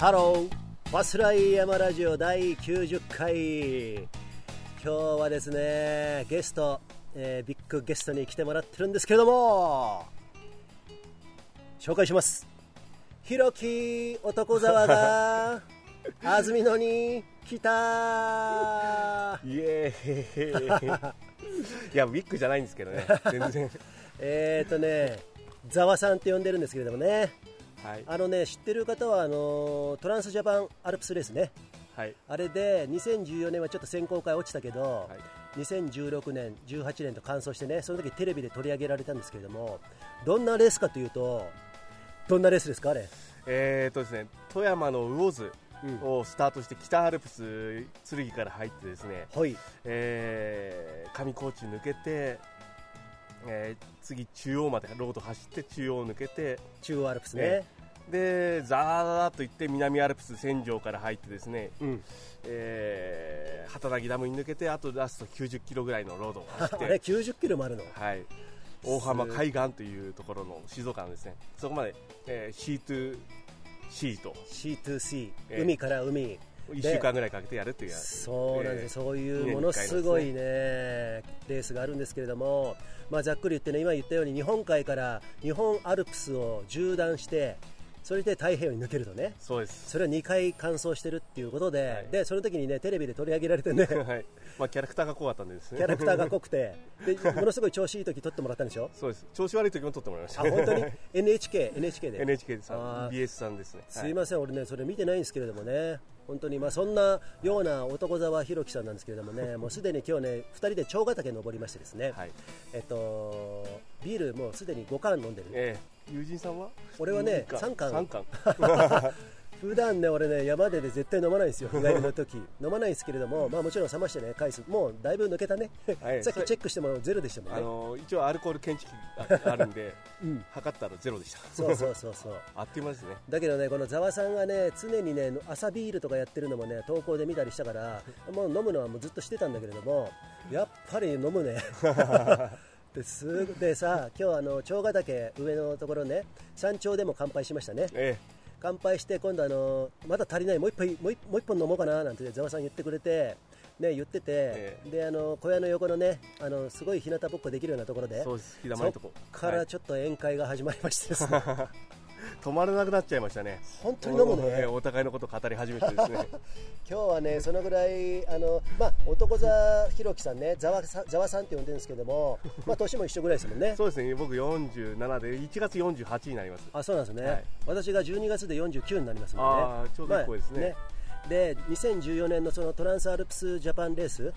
ハロー。バスライ山ラジオ第90回。今日はですねゲスト、えービッグゲストに来てもらってるんですけれども紹介します。ひろき男沢が 安曇野に来た。イエーイ。いやビッグじゃないんですけどね。全然。えーとねざわさんって呼んでるんですけれどもねはい。あのね知ってる方はあのトランスジャパンアルプスレースね。はい。あれで2014年はちょっと選考会落ちたけど、はい。2016年、18年と完走してねその時テレビで取り上げられたんですけれどもどんなレースかというとどんなレースですかあれ？えーとですね富山の魚津うん。をスタートして北アルプス剣から入ってですね、はい。えー上高地抜けて、えー次中央までロード走って中央を抜けて中央アルプスね。ねでザーッと行って南アルプス戦場から入ってですね、うん、えー、畑ダムに抜けてあとラスト90キロぐらいのロードを走っあれて90キロもあるの？はい、大浜海岸というところの静岡のですね。そこまで、えー、C2C と。C2C、ええ海から海。1週間ぐらいかけてやるという。やつそうなんです、えそういうものすごいねレースがあるんですけれども、まあ、ざっくり言ってね今言ったように日本海から日本アルプスを縦断してそれで太平洋に抜けるとねそうです。それを2回完走してるっていうことで、はい。でその時にねテレビで取り上げられてね はい。まあ、キャラクターが怖かったんでですね。キャラクターが濃くて でものすごい調子いい時撮ってもらったんでしょ？そうです。調子悪い時も撮ってもらいました。あ本当に？NHK, NHK で。NHK さあー。ん BS さんですね。すいません、俺ねそれ見てないんですけれどもね本当にまあそんなような男沢弘樹さんなんですけれどもね もうすでに今日ね2人で長ヶ岳登りましてですね、はい、えっとビールもうすでに5缶飲んでる。えー、友人さんは？俺はね二三缶。三缶 普段ね俺ね山でね絶対飲まないんですよ。日帰りの時。飲まないんですけれどもまあもちろん冷ましてね回数もうだいぶ抜けたね、はい。さっきチェックしてもゼロでしたもんあねの一応アルコール検知器が あるんで、うん。測ったらゼロでした。そうそうそうそう。あっという間ですね。だけどねこのざわさんがね常にね朝ビールとかやってるのもね投稿で見たりしたからもう飲むのはもうずっとしてたんだけれどもやっぱり飲むね。ですでさ今日あの長ヶ岳上のところね山頂でも乾杯しましたね。え乾杯して今度あのまだ足りないもう一杯もう一もう一本飲もうかななんてざわさん言ってくれてね言ってて、えであの小屋の横のねあのすごい日向ぼっこできるようなところでえそうです。日だまりのとこ。はいからちょっと宴会が始まりましてですね、止まらなくなっちゃいましたね。本当に飲むね。ええお互いのことを語り始めてですね。今日はねそのぐらいあの、まあ、男座ひろきさんねざわさざわさんって呼んでるんですけども、まあ、年も一緒ぐらいですもんね。そうですね。僕47で1月48になります。あそうなんですね、はい。私が12月で49になりますので、ね、ちょうど一個ですね。で2014年のそのトランスアルプスジャパンレースはい。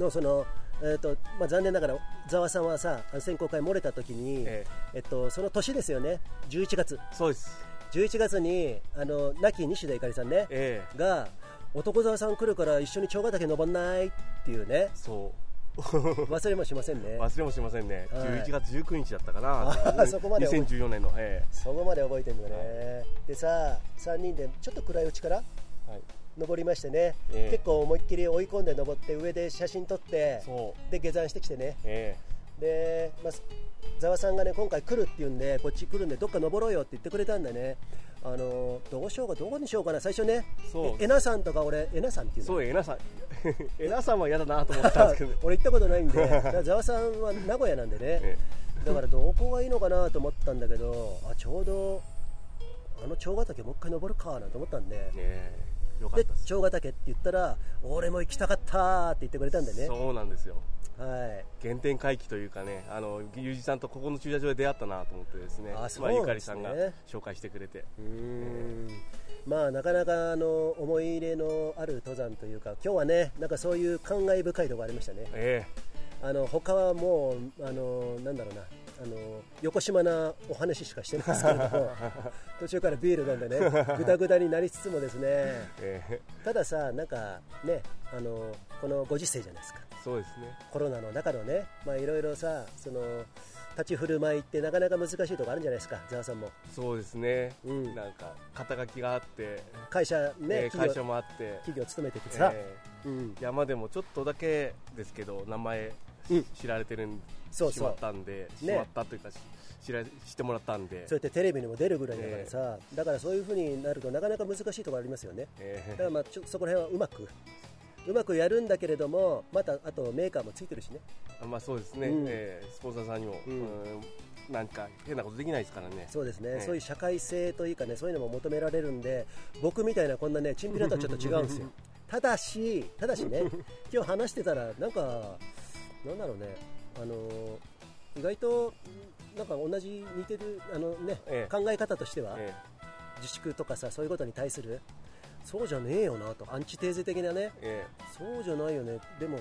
のその、えーとまあ、残念ながらざわさんはさ選考会漏れた時に、ええ。っと、その年ですよね。11月。そうです。11月にあの亡き西田ゆかりさんね、ええ。が男沢さん来るから一緒に長ヶ岳登んないっていうね。そう。忘れもしませんね。忘れもしませんね、はい。11月19日だったかあなそこまで覚え2014年の、えそこまで覚えてるんだね、でさ3人でちょっと暗いうちからえはい、登りましてね、ええ。結構思いっきり追い込んで登って上で写真撮ってで下山してきてね。えで、まあ、ざわさんがね今回来るって言うんでこっち来るんでどっか登ろうよって言ってくれたんだねあのどうしようかどこにしようかな。最初ねええなさんとか俺えなさんっていうのえそうえなさん。えなさんは嫌だなと思ったんですけど。俺行ったことないんでざわさんは名古屋なんでね、えだからどこがいいのかなと思ったんだけどあちょうどあの長ヶ岳もう一回登るかなんて思ったんで、ええ。えよかっで長ヶ岳って言ったら俺も行きたかったって言ってくれたんでね。そうなんですよ。はい。原点回帰というかねあのゆうじさんとここの駐車場で出会ったなと思ってですね。あそうまあ、ゆかりさんが紹介してくれて。うーん。まあなかなかあの思い入れのある登山というか今日はねなんかそういう感慨深いところありましたね。え。あの他はもうあのなんだろうなあの横島なお話しかしてないですけれども 途中からビール飲んでねぐだぐだになりつつもですね。ええ。えたださなんかねあのこのご時世じゃないですか。そうですね。コロナの中のねまあいろいろさその立ち振る舞いってなかなか難しいところあるんじゃないですかざわさんも。そうですね、うん。なんか肩書きがあって、会社ね、えー会社もあって、企業勤めててさ、えうん。ー山でもちょっとだけですけど名前うん知られてるんそうしまったんで、しまったというかし知らしてもらったんで。そうやってテレビにも出るぐらいだからさ、だからそういうふうになるとなかなか難しいところありますよね。えだからまあちょそこら辺はうまくうまくやるんだけれどもまたあとメーカーもついてるしね。ーまあそうですね、うん。えースポンサーさんにも、うん。うんなんか変なことできないですからね。そうですね、ええ。そういう社会性というかねそういうのも求められるんで僕みたいなこんなねチンピラとはちょっと違うんですよ。ただしただしね今日話してたらなんかなんだろうね。あの意外となんか同じ似てるあのね、ええ。考え方としては、え自粛とかさそういうことに対するそうじゃねえよなとアンチテーゼ的なね。ええ。そうじゃないよね。でも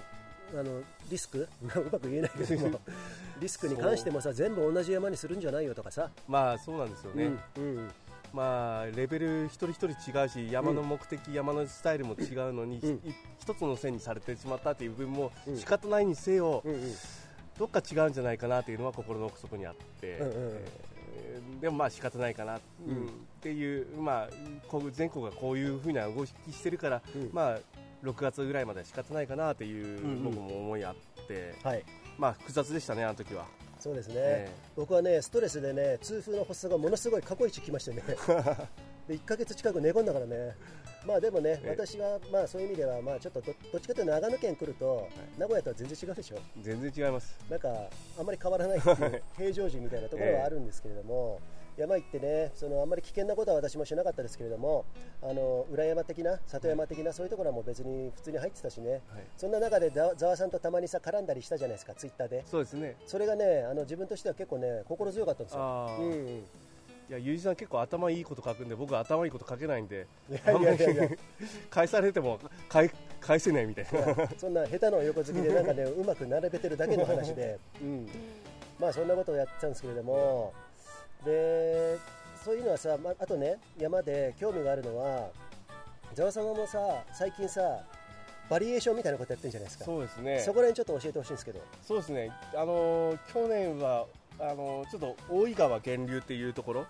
あのリスク？うまく言えないけども。リスクに関してもさ全部同じ山にするんじゃないよとかさ、ーまあそうなんですよね、うんうんまあレベル一人一人違うし山の目的、山のスタイルも違うのに、うん。い一つの線にされてしまったっていう部分もうん。仕方ないにせよ、うんうん。どっか違うんじゃないかなっていうのは心の奥底にあって、うんうんえーでもまあ仕方ないかな、うん。うん。っていう、まあ、全国がこういうふうな動きしてるから、うん。まあ、6月ぐらいまでは仕方ないかなっていう、うんうん。僕も思いあって、はい。まあ、複雑でしたね、あの時は。そうですね、え僕はねストレスでね痛風の発作がものすごい過去一来ましてね。で1ヶ月近く寝込んだからね。まあでもね、ええ。私はまあそういう意味ではまあちょっとどどっちかというと長野県来ると、名古屋とは全然違うでしょ。全然違います。なんかあんまり変わらないっていう平常時みたいなところはあるんですけれども、山行ってねそのあんまり危険なことは私もしなかったですけれどもあの裏山的な里山的なそういうところはもう別に普通に入ってたしね、はい。そんな中でざざわさんとたまにさ絡んだりしたじゃないですかツイッターで。そうですね。それがねあの自分としては結構ね心強かったんですよ。いや、ゆうじさん結構頭いいこと書くんで、僕は頭いいこと書けないんで、いやいやいやいや。返されても返返せないみたいな。そんな下手の横好きでなんかねうまく並べてるだけの話で、うん、まあそんなことをやってたんですけれどもでそういうのはさ、まあとね山で興味があるのはざわ様もさ最近さバリエーションみたいなことやってるじゃないですか。そうですね。そこら辺ちょっと教えてほしいんですけど。そうですね。あのー去年はあのーちょっと大井川源流っていうところ、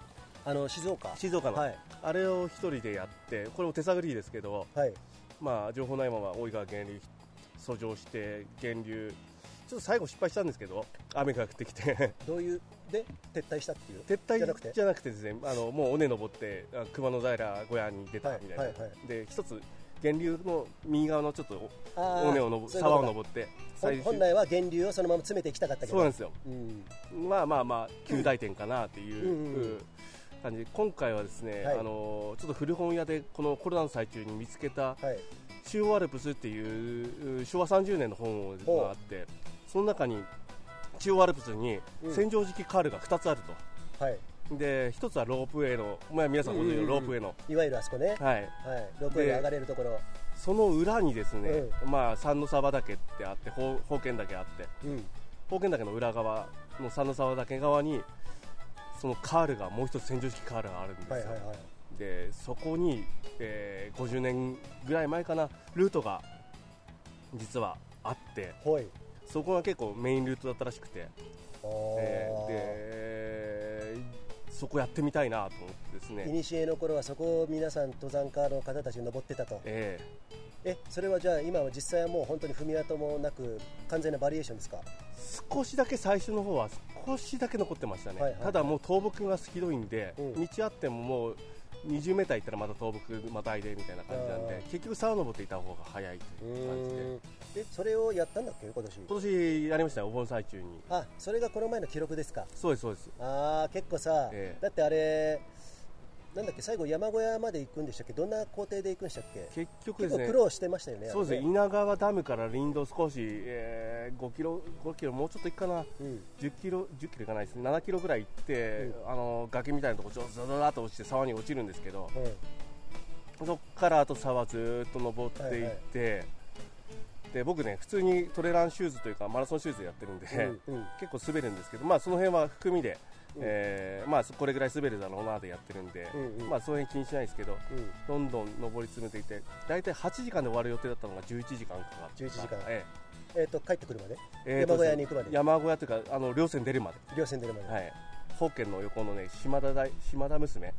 あの静岡。静岡の、はい。あれを一人でやって、これも手探りですけど、はい。まあ情報ないまま大井川源流遡上して源流。ちょっと最後失敗したんですけど雨が降ってきて。どういうで撤退したっていう。撤退じゃなくて。じゃなくてですねあのもう尾根登ってあ熊野平小屋に出たみたいな、はいはいはい。で一つ源流の右側のちょっと尾根を登沢を登って本来は源流をそのまま詰めていきたかったけど。そうなんですよ。うんまあまあまあ旧大点かなっていう感じ。で今回はですね、はい。あのちょっと古本屋でこのコロナの最中に見つけたはい「中央アルプス」っていう昭和30年の本があってその中に中央アルプスにうん。洗浄式カールが2つあると、はい。で1つはロープウェイの、まあ、皆さんご存知のロープウェイの、いわゆるあそこね。はい、はい。ロープウェイで上がれるところ。その裏にですね、まあ、三の沢岳ってあって宝宝剣岳あって。うん。宝剣岳の裏側の三の沢岳側にそのカールがもう一つ洗浄式カールがあるんですよ、はいはいはい。でそこに、えー50年ぐらい前かなルートが実はあって。ほいそこが結構メインルートだったらしくて、えーでそこやってみたいなと思ってですね、いにしえの頃はそこを皆さん登山家の方たち登ってたと。ええ。それはじゃあ今は実際はもう本当に踏み跡もなく完全なバリエーションですか？ー少しだけ最初の方は少しだけ残ってましたね、はいはいはい。ただもう倒木がひどいんで、うん。道あってももう20メーター行ったらまた倒木またいでみたいな感じなんであ結局沢登っていた方が早いという感じでんえそれをやったんだっけ？今年。今年やりましたよお盆最中に。あそれがこの前の記録ですか？そうですそうです。ああ結構さ、ええ。だってあれなんだっけ？最後山小屋まで行くんでしたっけ？どんな工程で行くんでしたっけ？結局ですね結構苦労してましたよねそうですね稲川ダムから林道少し、えー5キロ5キロもうちょっと行くかな。うん。10キロ10キロいかないですね。7キロぐらい行って、あの崖みたいなところザザザーっと落ちて沢に落ちるんですけどうん。そこからあと沢ずーっと登っていって、で僕ね普通にトレランシューズというかマラソンシューズやってるんで、うんうん。結構滑るんですけどまあその辺は含みで、うん。えーまあこれぐらい滑るだろうなでやってるんで、うんうん。まあその辺気にしないですけどうん。どんどん登り詰めていて大体8時間で終わる予定だったのが11時間かかって11時間。ええ。っ、と帰ってくるまで？ええーと山小屋に行くまで？山小屋というかあの稜線出るまで。稜線出るまで。は、はいい。宝剣の横のね島田大島田娘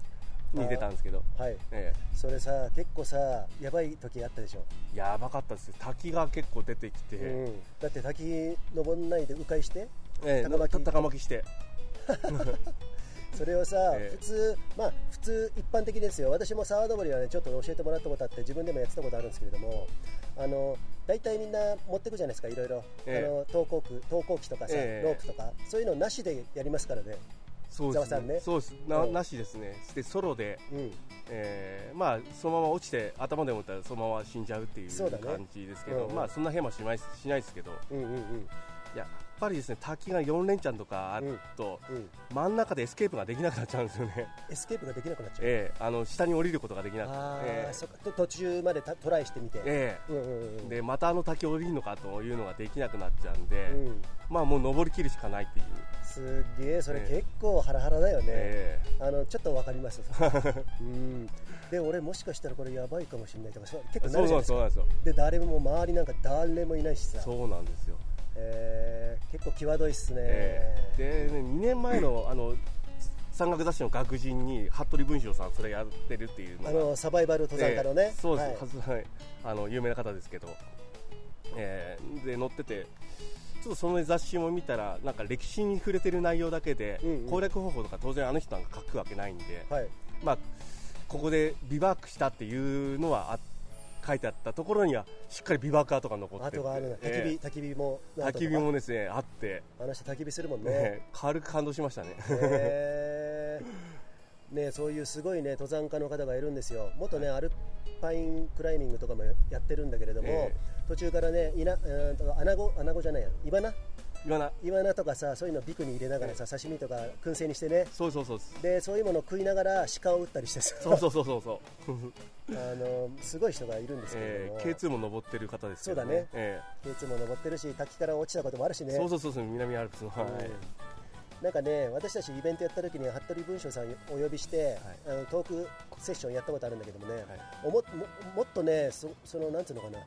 に出たんですけど、えそれさ結構さやばい時あったでしょ、えやばかったですよ。滝が結構出てきて、うん、だって滝登んないで迂回してええ高巻た高巻して。それをさ、ええ。普通まあ普通一般的ですよ。私も沢登りはねちょっと教えてもらったことあって自分でもやってたことあるんですけれどもあの大体みんな持ってくじゃないですかいろいろ、ええ。あの投稿機投稿機とかさ、ええ。ロープとか。そういうのなしでやりますからねそうですざわさんね。そうです。な,、うん。なしですね。でソロで、うん。えーまあそのまま落ちて頭でも打ったらそのまま死んじゃうっていう感じですけど、うんうん。まあそんな変はしないしないですけどうんうんうん。やっぱりですね滝が4連チャンとかあると、うん真ん中でエスケープができなくなっちゃうんですよね、エスケープができなくなっちゃう、ええあの下に降りることができなくて、ええ。そっかと途中までたトライしてみて、えうんうんうんえでまたあの滝降りるのかというのができなくなっちゃうんで、うん、まあもう登りきるしかないっていう、すっげえそれええ結構ハラハラだよね、えあのちょっとわかります。うん。で俺もしかしたらこれやばいかもしれないとかそう結え構なるじゃなんいですか。なですそうなんですよ。で誰も周りなんか誰もいないしさ、そうなんですよ、えー結構際どいっすね、ええ。でね2年前の あの山岳雑誌の学人に服部文章さんそれやってるっていうのあがのサバイバル登山家のね、ええ。そうです、はい。はい。あの有名な方ですけど、えーで載っててちょっとその雑誌も見たらなんか歴史に触れてる内容だけで、うんうん。攻略方法とか当然あの人なんか書くわけないんで、はい。まあ、ここでビバークしたっていうのはあ書いてあったところにはしっかりビバーク跡が残ってて。跡があ焚き火、え焚き火もえ焚き火もですねあって、あの人焚き火するもんね、ね、軽く感動しましたね。へー。ねそういうすごいね登山家の方がいるんですよ。元ねアルパインクライミングとかもやってるんだけれども、え途中からねいなうーんとアナゴアナゴじゃないや。イワナ？言わなイワナとかさそういうのビクに入れながらさ刺身とか燻製にしてね。そうそうそうでそういうものを食いながら鹿を撃ったりしてさ。そうそうそうそうそう。あのすごい人がいるんですけども、ー K2 も登ってる方ですけどそうだね。え K2 も登ってるし滝から落ちたこともあるしね。えそうそうそうそう南アルプスの、はい。うんなんかね私たちイベントやった時に服部文章さんお呼びして、あのトークセッションやったことあるんだけどもね、おもももっとねそそのなんつうのかな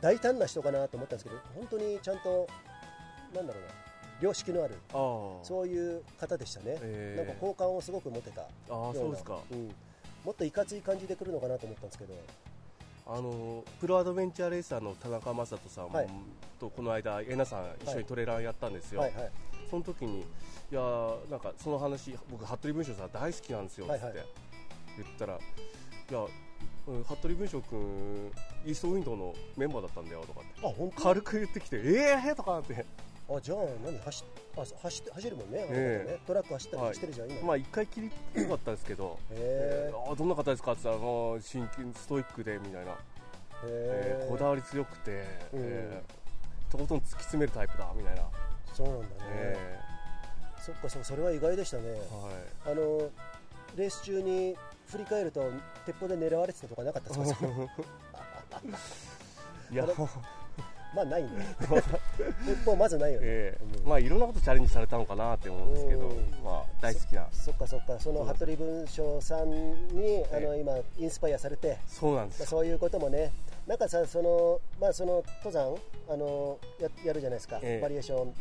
大胆な人かなと思ったんですけど本当にちゃんとなんだろうな良識のあるそういう方でしたね、ええ。なんか好感をすごく持てたよあそうですか。うん、もっといかつい感じで来るのかなと思ったんですけど。あのプロアドベンチャーレーサーの田中将人さんはい。とこの間えなさん一緒にトレーラーやったんですよ、はい。はい。その時にいやーなんかその話僕服部文章さん大好きなんですよっつって、はいはい。言ったらいやうん服部文章君イーストウィンドウのメンバーだったんだよとかって。あ本当？軽く言ってきてええー、とかって。あじゃあ何走あ走って走るもんね,、ええ。ねトラック走ったはい。りしてるじゃん、今。まあ一回きりよかったですけどへえーあどんな方ですかって言ったらストイックでみたいな、ええーこだわり強くて、うん。えーとことん突き詰めるタイプだみたいな、そうなんだね、えそっかそそれは意外でしたね。ーはい。あのレース中に振り返ると鉄砲で狙われてたとかなかったですか？いや。まあないね。鉄砲まずないよね、ええ。うん。まあいろんなことチャレンジされたのかなって思うんですけど、うん。まあ大好きな。そっかそっか。その服部文章さんに、あのえ今インスパイアされて、まあ、そうなんです。よそういうこともね。なんかさそのまあその登山あのややるじゃないですか、ええ。バリエーション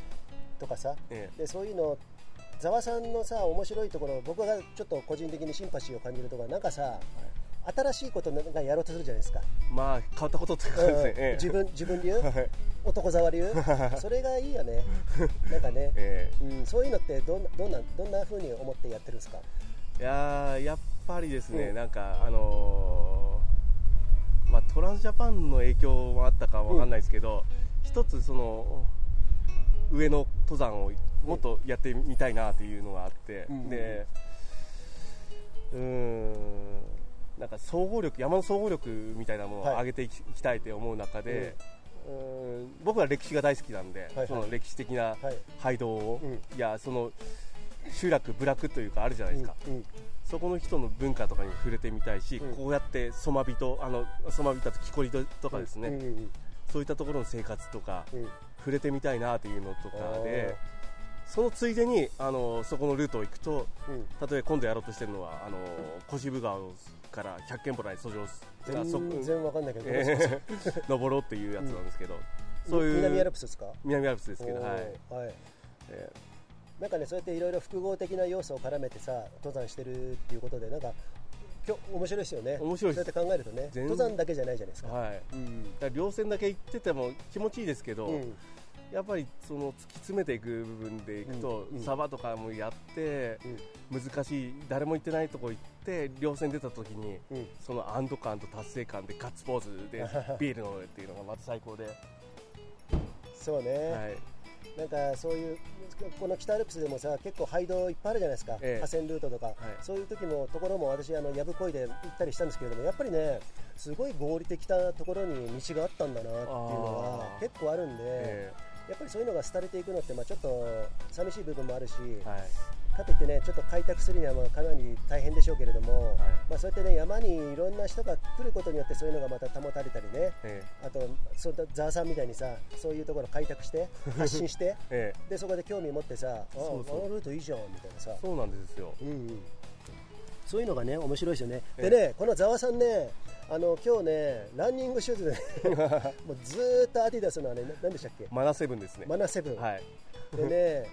とかさ。えでそういうのざわさんのさ面白いところ僕がちょっと個人的にシンパシーを感じるところはなんかさ新しいことなんかやろうとするじゃないですか、えまあ変わったことっていうかですね、ええ。自分自分流？はい。男沢流？それがいいよね。なんかね、えうん、そういうのってどんなどんなどんな風に思ってやってるんですか？えいやーやっぱりですね、うん。なんかあのーまあトランスジャパンの影響もあったかわかんないですけど、一つその上の登山をもっとやってみたいなっていうのがあって、うん。でうーんなんか総合力山の総合力みたいなものをはい。上げていき,、たいと思う中で、うーん僕は歴史が大好きなんで、はいその歴史的なはい。街道を、うん。いやその集落部落というかあるじゃないですか、うん。うん。そこの人の文化とかに触れてみたいし、うん。こうやってソマビとあのソマビタと木こりととかですね、そういったところの生活とか触れてみたいなというのとかであそのついでにあのそこのルートを行くとうん。例えば今度やろうとしてるのはあの小渋川から100軒払い遡上全然わかんないけど、えー 登ろうっていうやつなんですけど、そういう南アルプスですか？南アルプスですけど、はい。はい。えなんかねそうやっていろいろ複合的な要素を絡めてさ登山してるっていうことでなんか今日面白いですよね。面白いそうやって考えるとね。全登山だけじゃないじゃないですか、ーはい、うん。だから稜線だけ行ってても気持ちいいですけど、うんやっぱりその突き詰めていく部分でいくと、うん。うん。サバとかもやって、難しい誰も行ってないとこ行って稜線出た時にうん。うんその安堵感と達成感でガッツポーズで ビール飲むっていうのがまた最高で、そうね、はい、なんかそういうこの北アルプスでもさ結構廃道いっぱいあるじゃないですか、ええ。河川ルートとか、そういう時もところも私あのやぶこいで行ったりしたんですけれどもやっぱりねすごい合理的なところに道があったんだなっていうのがあー。結構あるんで、えやっぱりそういうのが廃れていくのってまあちょっと寂しい部分もあるし、えはい。かといってねちょっと開拓するにはまあかなり大変でしょうけれども、まあそうやってね山にいろんな人が来ることによってそういうのがまた保たれたりね。えあとそういったザーさんみたいにさそういうところ開拓して 発信してええ。えでそこで興味持ってさあそうそう。あのルートいいじゃんみたいなさ。そうなんですよ、うんうんそういうのがね面白いですよね、ええ。でねこのざわさんねあの今日ねランニングシューズで、ね、もうずーっとアディダスのあれな何でしたっけ？マナセブンですね、マナセブン、はい、でね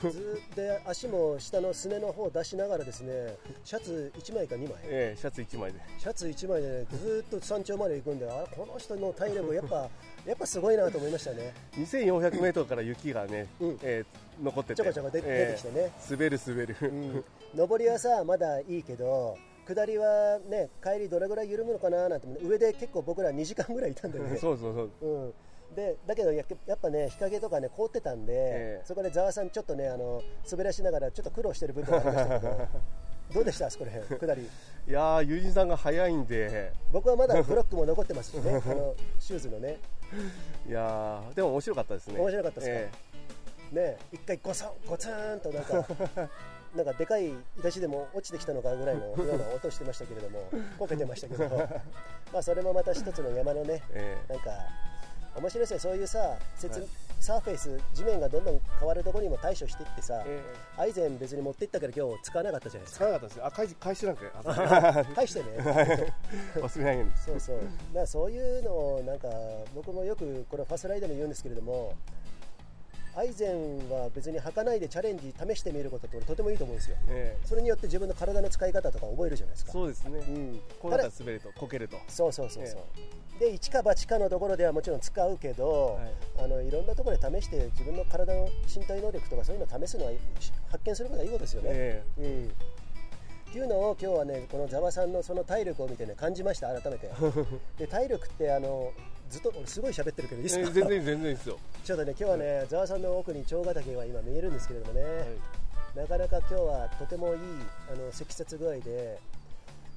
ずずで足も下のすねの方を出しながらですねシャツ1枚か2枚。ええシャツ1枚で、シャツ1枚で、ね、ずーっと山頂まで行くんであこの人の体力やっぱやっぱすごいなと思いましたね。2400メートルから雪がね、うん。ええ残ってて、ちょこちょこ出出てきてね、滑る滑る、うん、上りはさまだいいけど下りはね帰りどれぐらい緩むのかななんて上で結構僕ら2時間ぐらいいたんだよね。そうそうそう、うん、でだけどややっぱね日陰とかね凍ってたんで、ええ。そこでざわさんちょっとねあの滑らしながらちょっと苦労してる部分がありましたけど。どうでした？あそこら辺下り。いやー、友人さんが早いんで、僕はまだブロックも残ってますしね。あのシューズのね いやー、でも面白かったですね、面白かったですか？えね一回ゴソンゴツンとなんか なんかでかい出しでも落ちてきたのかぐらいのような音してましたけれども こけてましたけど。まあそれもまた一つの山のねええ。なんか面白いですね。そういうさ説、はい。サーフェイス地面がどんどん変わるところにも対処していってさ、えアイゼン別に持っていったけど今日使わなかったじゃないです使わなかったですよ、あ返し返してなんか、か 返してね。忘れないように、そうそう。だそういうのをなんか僕もよくこれファスライでも言うんですけれどもアイゼンは別に履かないでチャレンジ試してみることって俺とてもいいと思うんですよ。ええ。それによって自分の体の使い方とか覚えるじゃないですか。そうですね、うんこうなったら滑ると、こけると、そうそうそうそう、で一か八かのところではもちろん使うけど、はい。あのいろんなところで試して自分の体の身体能力とかそういうのを試すのは発見することはいいことですよね、えうん。っていうのを今日はねこのざわさんのその体力を見てね感じました改めて。で体力ってあのずっと俺すごい喋ってるけどいいえですか、え全然全然いいですよ、ちょっとね今日はねざわさんの奥に長ヶ岳が今見えるんですけれどもね、はい。なかなか今日はとてもいいあの積雪具合で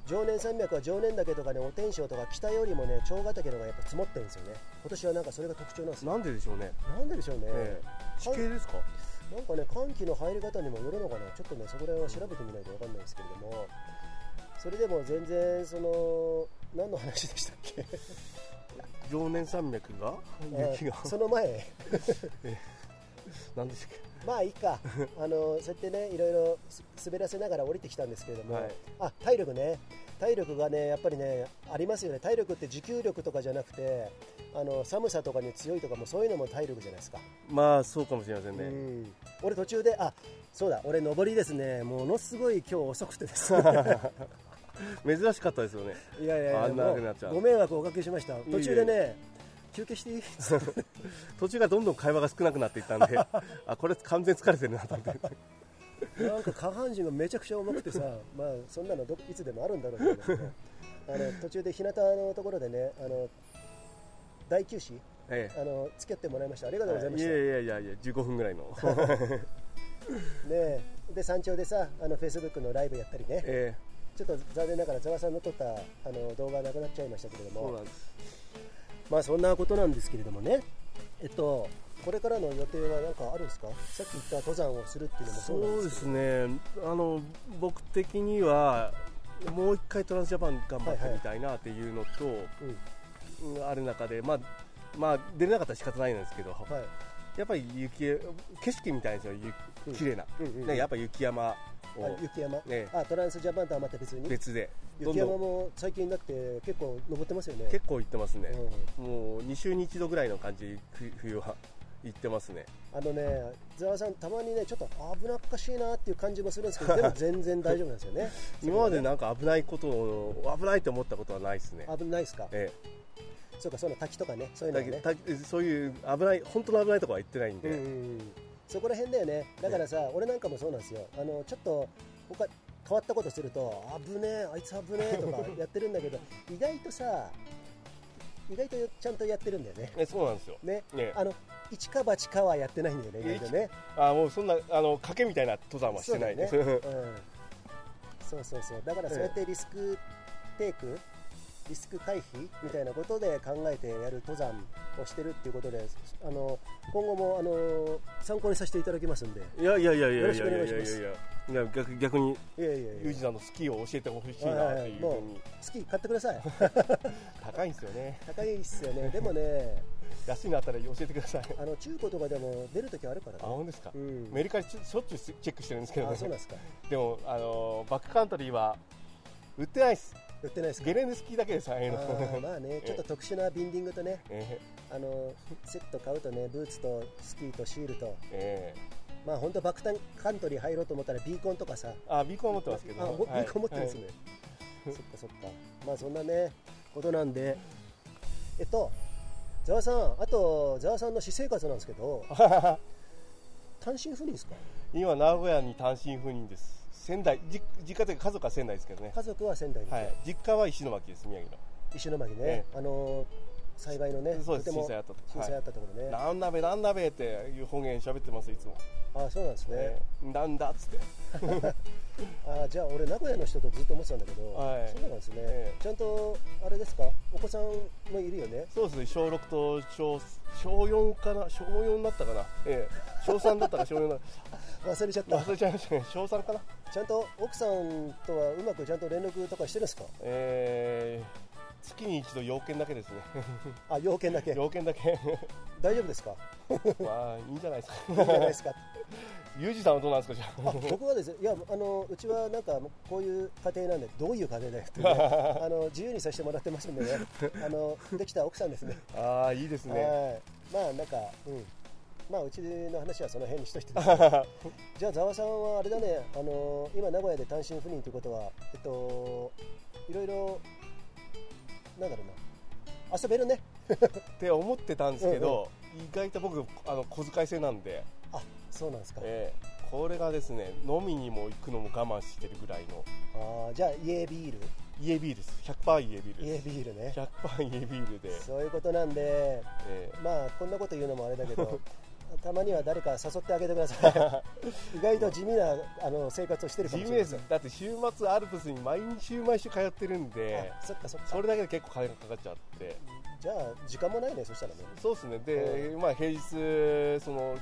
常年山脈は常年岳とかねお天正とか北よりもね長ヶ岳の方がやっぱ積もってるんですよね。今年はなんかそれが特徴なんですよ。なんででしょうね、なんででしょうね、ええ。地形ですか、なんかね寒気の入り方にもよるのかな？ちょっとねそこら辺は調べてみないと分かんないですけれども。それでも全然その何の話でしたっけ？常年山脈が、雪が。あ、その前？なんでしたっまあいいか。あのそうやってねいろいろす滑らせながら降りてきたんですけれども、はい。あ体力ね。体力がねやっぱりねありますよね。体力って持久力とかじゃなくてあの寒さとかに強いとかもそういうのも体力じゃないですか、け、まあそうかもしれませんうね、ん。俺途中であそうだ俺上りですね。ものすごい今日遅くてですね 珍しかったですよね、いやいやいやあんななっちゃう。ご迷惑をおかけしました。途中でね休憩していい 途中がどんどん会話が少なくなっていったんで、あこれ完全疲れてるなと思って、なんか下半身がめちゃくちゃ重くてさ、まあ、そんなのどいつでもあるんだろうけどね。あの途中で日向のところでねあの大休止えあの付き合ってもらいました。ありがとうございまえ、いした、やいやいやいや、15分ぐらいの、ねで山頂でさあのフェイスブックのライブやったりね。えちょっと残念ながらざわさんの撮ったあの動画なくなっちゃいましたけれどえ、そうもなんです、まあそんなことなんですけれどもね。えっとこれからの予定は何かあるんですか？さっき言った登山をするっていうのもそうですね、あの僕的には、もう一回トランスジャパン頑張ってみたいなっていうのと、ある中で、まあ、まあ、出れなかったら仕方ないんですけど、はい。やっぱり雪、景色みたいですよ、綺麗な、うんやっぱ雪山雪山、ね。あトランスジャパンとはまた別に？別で、雪山も最近だって結構登ってますよね。結構行ってますね、うん。もう2週に1度ぐらいの感じ、ふ冬は行ってますね。あのねざわさんたまにねちょっと危なっかしいなっていう感じもするんですけどでも全然大丈夫なんですよね。今までなんか危ないことを危ないと思ったことはないですね。危ないですか？えそうかその滝とかねそういうのはね。そういう危ない本当の危ないところは行ってないんで、うんうんうんそこら辺だよね。だからさ、俺なんかもそうなんですよ。あのちょっと他変わったことすると危ねえあいつ危ねえとか やってるんだけど意外とさ意外とちゃんとやってるんだよね。ねそうなんですよ。ね。ね。あの一か八かはやってないんだよね意外とね。あもうそんなあの賭けみたいな登山はしてないそうね、うん、そうそうそう。だからそうやってリスクテイクリスク回避みたいなことで考えてやる登山をしてるっていうことであの今後もあの参考にさせていただきますんで。いやいやいやいやいやいやいやよろしくお願いします。いやいや逆逆にいや。いやいやユージさんのスキーを教えてほしいはいなっていうふうに。スキー買ってください。高いんですよね。高いっすよね。でもね安いのあったら教えてください。あの中古とかでも出るときあるからね。あ本当ですか、うん。メルカリしょっちゅうチェックしてるんですけどね。あそうなんですか。でもあのバックカントリーは売ってないです売ってないですか？ゲレンデスキーだけですああいうの。まあね ちょっと特殊なビンディングとねえあのセット買うとねブーツとスキーとシールと。ええ。まあ本当バックカントリー入ろうと思ったらビーコンとかさ。えあビーコンは持ってますけど。あもはい。ビーコン持ってるんですね、そっかそっか。まあそんなねことなんで。えっとざわさんあとざわさんの私生活なんですけど 単身赴任ですか？今名古屋に単身赴任です仙台じ実家というか家族は仙台ですけどね。家族は仙台にいて、はい。実家は石巻です宮城の。石巻ね、えあの災害のねそうです。震災あったと震災あったところね、なんだべなんだべっていう方言喋ってますいつも、あそうなんですね、ええ。なんだっつって。あじゃあ俺名古屋の人とずっと思ってたんだけど、はい。そうなんですね、ええ。ちゃんとあれですか？お子さんもいるよね？そうですね。小6と小小4かな？小4だったかな？ええ小3だったか小4だ忘れちゃった。忘れちゃいましたね。小3かな。ちゃんと奥さんとはうまくちゃんと連絡とかしてるんですか？えー月に一度要件だけですね。あ要件だけ。要件だけ。大丈夫ですか？まあいいんじゃないですか。いいんじゃないですか？ユージさんはどうなんですかじゃあ。僕はですねいやあのうちはなんかこういう家庭なんでどういう家庭だよって、ね、あの自由にさせてもらってますんでね。あのできた奥さんですね。あああいいですね。はい。まあなんかうんまあうちの話はその辺にしといて。じゃあざわさんはあれだね。あの今名古屋で単身赴任ということはえっといろいろなんだろうな。遊べるね。って思ってたんですけど、意外と僕あの小遣い制なんで、あそうなんですか。ええ。これがですね飲みにも行くのも我慢してるぐらいの。あーじゃあ家ビール？家ビールです。100%家ビール家ビールね。100%家ビールで、そういうことなんで。え。まあこんなこと言うのもあれだけど たまには誰か誘ってあげてください。意外と地味なあの生活をしてえるかも地しれません。味です。だって週末アルプスに毎週毎週通ってるんであそっかそっか。それだけで結構金がかかっちゃって。じゃあ時間もないねそしたらね。そうですね。で、まあ平日その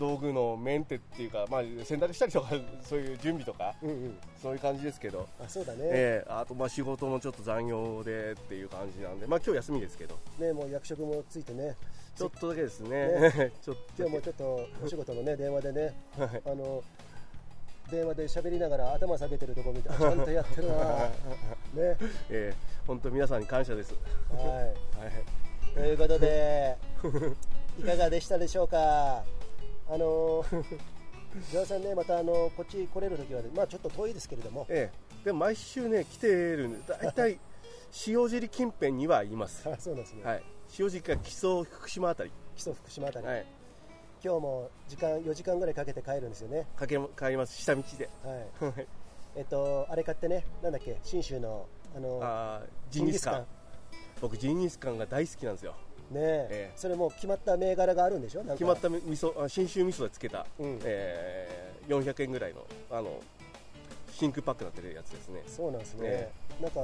道具のメンテっていうか、まあ、洗濯したりとか そういう準備とかうんうん。そういう感じですけど、あそうだね、ええあとまあ仕事もちょっと残業でっていう感じなんで、まあ今日休みですけど、ねもう役職もついてねちょっとだけですね、ね。ちょっと今日もちょっとお仕事のね電話でねはい。あの電話で喋りながら頭下げてるとこ見てあちゃんとやってるな。ね。ええ本当皆さんに感謝です。はい。はい、ということで いかがでしたでしょうか？あの伊沢さんねまたあのこっち来れる時はねまあちょっと遠いですけれども。ええ。でも毎週ね来てるんで、だいたい塩尻近辺にはいます。あそうなんですね、はい、塩尻か木曽福島あたり、木曽福島あたり、はい、今日も時間4時間ぐらいかけて帰るんですよね。かけ帰ります。下道で。はい。はい。えっとあれ買ってねなんだっけ信州のあのあージンギスカン。僕ジンギスカンが大好きなんですよ。ねえ。ええ。それもう決まった銘柄があるんでしょ？決まった味噌あ信州味噌でつけた、うん。えー400円ぐらいのあの真空パックになってるやつですね。そうなんですね、え。なんか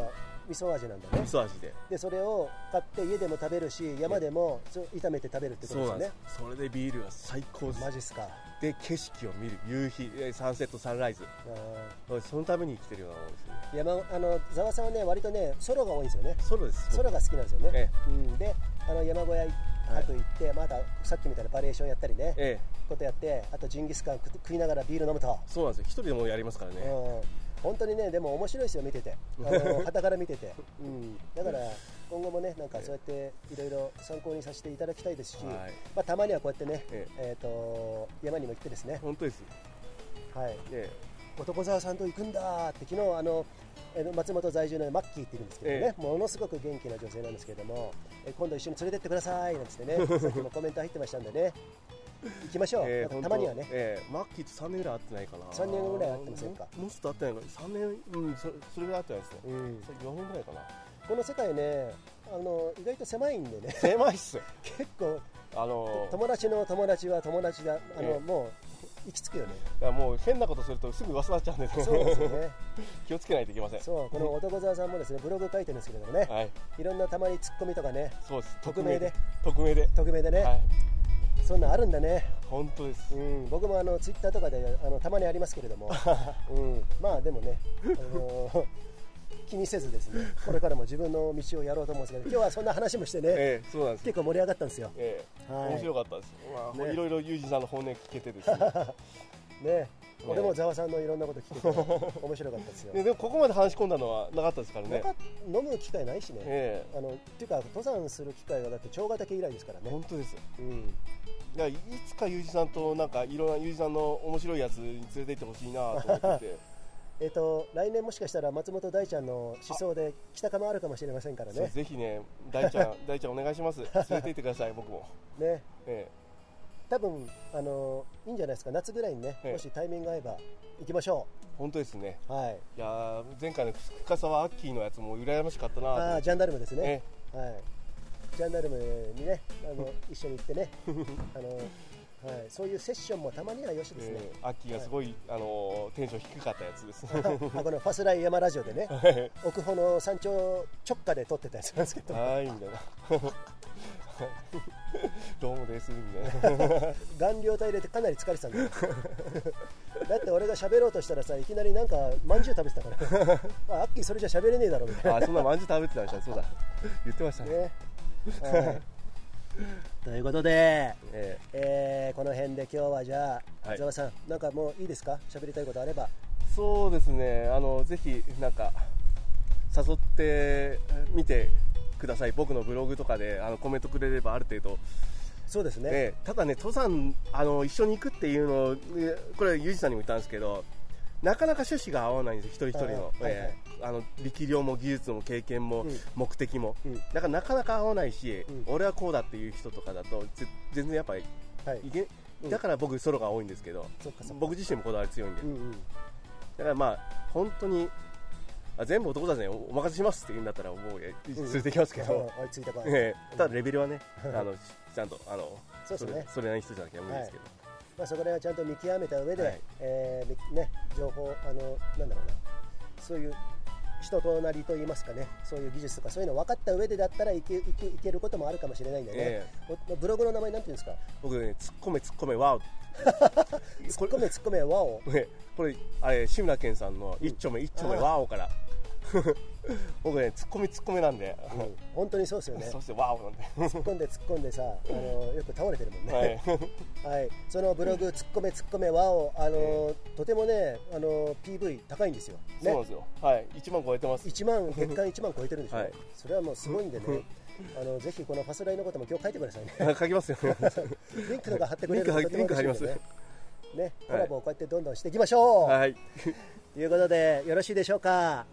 味噌味なんだね。味噌味で。でそれを買って家でも食べるし山でも炒めて食べるってことですよね。それでビールが最高です。マジっすか。で景色を見る。夕日。えーサンセットサンライズ。あそのために生きてるようなもんですねー山あのざわさんはね割とねソロが多いんですよね。ソロですソロが好きなんですよね、えうん、であの山小屋泊行って、またさっきみたいなバリエーションやったりね、ええ。ことやってあとジンギスカン食食いながらビール飲むと、そうなんですよ。一人でもやりますからね、うん、本当にねでも面白いですよ見てて。あの 旗から見てて、うん、だから今後もねなんかそうやっていろいろ参考にさせていただきたいですし、はい。まあ、たまにはこうやってね、ええ。ー、と山にも行ってですね、本当ですはい、え男沢さんと行くんだって昨日あの、えー松本在住のマッキーって言うんですけどね、え。ものすごく元気な女性なんですけれども、えー今度一緒に連れてってくださいなんつってねさっきもコメント入ってましたんでね行きましょう、えーたまにはね。えーマッキーと3年ぐらい会ってないかな。3年ぐらい会ってませんか？もうちょっと会ってないか3年うんそそれぐらい会ってないですね。うん。それ4年ぐらいかな。この世界ねあの意外と狭いんでね。狭いっす 結構あの友達の友達は友達だあの、ええ。もう行き着くよね。だからもう変なことするとすぐ噂になっちゃうんで、ね、そうですよね。気をつけないといけません。そうこの男沢さんもですねブログ書いてるんですけれどもね、はい。い、ろんなたまにツッコミとかね。そうです。匿名で。匿名で。匿名でね、はいそんなんあるんだね。本当です。うん、僕もあのツイッターとかであのたまにありますけれども、うん、まあでもね、あのー 気にせずですねこれからも自分の道をやろうと思うんですけど今日はそんな話もしてね、ええそうなんです結構盛り上がったんですよ、ええ。はい。面白かったです、まあね。いろいろユージさんの本音聞けてですね ね。俺もざわさんのいろんなこと聞けて 面白かったですよ、ででもここまで話し込んだのはなかったですからね。飲む機会ないしね、えあのっていうか登山する機会がだって長ヶ岳以来ですからえね、本当ですうん、いやいつかユージさんとなんかいろんなユージさんの面白いやつに連れて行ってほしいなと思ってて。えっ、と来年もしかしたら松本大ちゃんの思想で北釜あるかもしれませんからね。ぜひね大ちゃん大ちゃんお願いします。連れて行ってください僕も。ね。え多分あのいいんじゃないですか。夏ぐらいにね、ええ。もしタイミング合えば行きましょえ本当ですね。うはい。いやー前回の深沢アッキーのやつも羨ましかったなああジャンダルムですね。え、はい。ジャンダルムにねあの 一緒に行ってね。あの、はい、そういうセッションもたまにはよしですね、ええアッキーがすごい、あのーテンション低かったやつです。あこのファスライ山ラジオでねはい 奥穂の山頂直下で撮ってたやつなんですけど。はいみたいな どうもですみたいな。顔料体入れてかなり疲れてたんだよ。だって俺が喋ろうとしたらさいきなりなんかまんじゅう食べてたから。あアッキーそれじゃ喋れねえだろみたいあそんなまんじゅう食べてましたそうだ。言ってました。ね。なね、はい、ということで、ええ。ーこの辺で今日はじゃあはい。ざわ、さんなんかもういいですか？喋りたいことあれば。えそうですね。あのぜひなんか誘ってみてください。僕のブログとかであのコメントくれればある程度。そうですね、ええただね登山あの一緒に行くっていうのをえこれユージさんにも言ったんですけどなかなか趣旨が合わないんです一人一人の,、ええあの力量も技術も経験も、うん。目的も、うん。だからなかなか合わないし、うん。俺はこうだっていう人とかだとぜ全然やっぱりはい。いけうん。だから僕ソロが多いんですけど、僕自身もこだわり強いんで、うんうん。だからまあ本当にあ全部男たちにおお任せしますって言うんだったらもうえ連れてきますけど、あ追いついたかええただレベルはねあのちゃんとあのそうですね。れそれなりの人じゃなきゃ無理ですけど、まあ、そこら辺はちゃんと見極めた上で、はい。えーみね、情報あのなんだろうな。そういう人となりといいますかね。そういう技術とかそういうの分かった上でだったらいけいけいけることもあるかもしれないんでね、えおブログの名前なんていうんですか？僕ね突っ込め突っ込めワオ。ツッコめツッコめワオ。ねこれ あれ志村けんさんの一丁目一丁目ワオから 僕ね突っ込み突っ込めなんで、うん。本当にそうですよね。そしてワオなんで。突っ込んで突っ込んでさあのよく倒れてるもんね、ははい。い、そのブログ「ツッコめツッコめワオ」あの、とてもねあの PV 高いんですよ、ね、そうなんですよ。はい。1万超えてます。1万月間1万超えてるんでしょ、はい。それはもうすごいんでね。あのぜひこのファスライのことも今日書いてくださいね。書きますよ。リンクとか貼ってくれるととてもリンク貼ります。嬉しい。んでねねコラボをこうやってどんどんしていきましょう、はい。ということでよろしいでしょうか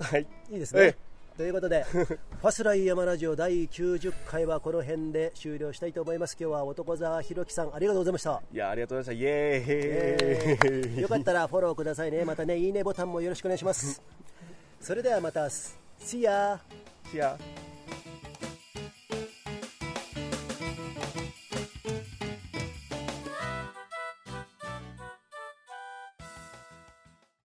はい。いいですね、えということで ファスライ山ラジオ第90回はこの辺で終了したいと思います。今日は男沢ひろきさんありがとうございました。いやありがとうございました。イエえーイ、ー。よかったらフォローくださいね。またねいいねボタンもよろしくお願いします。それではまた See ya! いや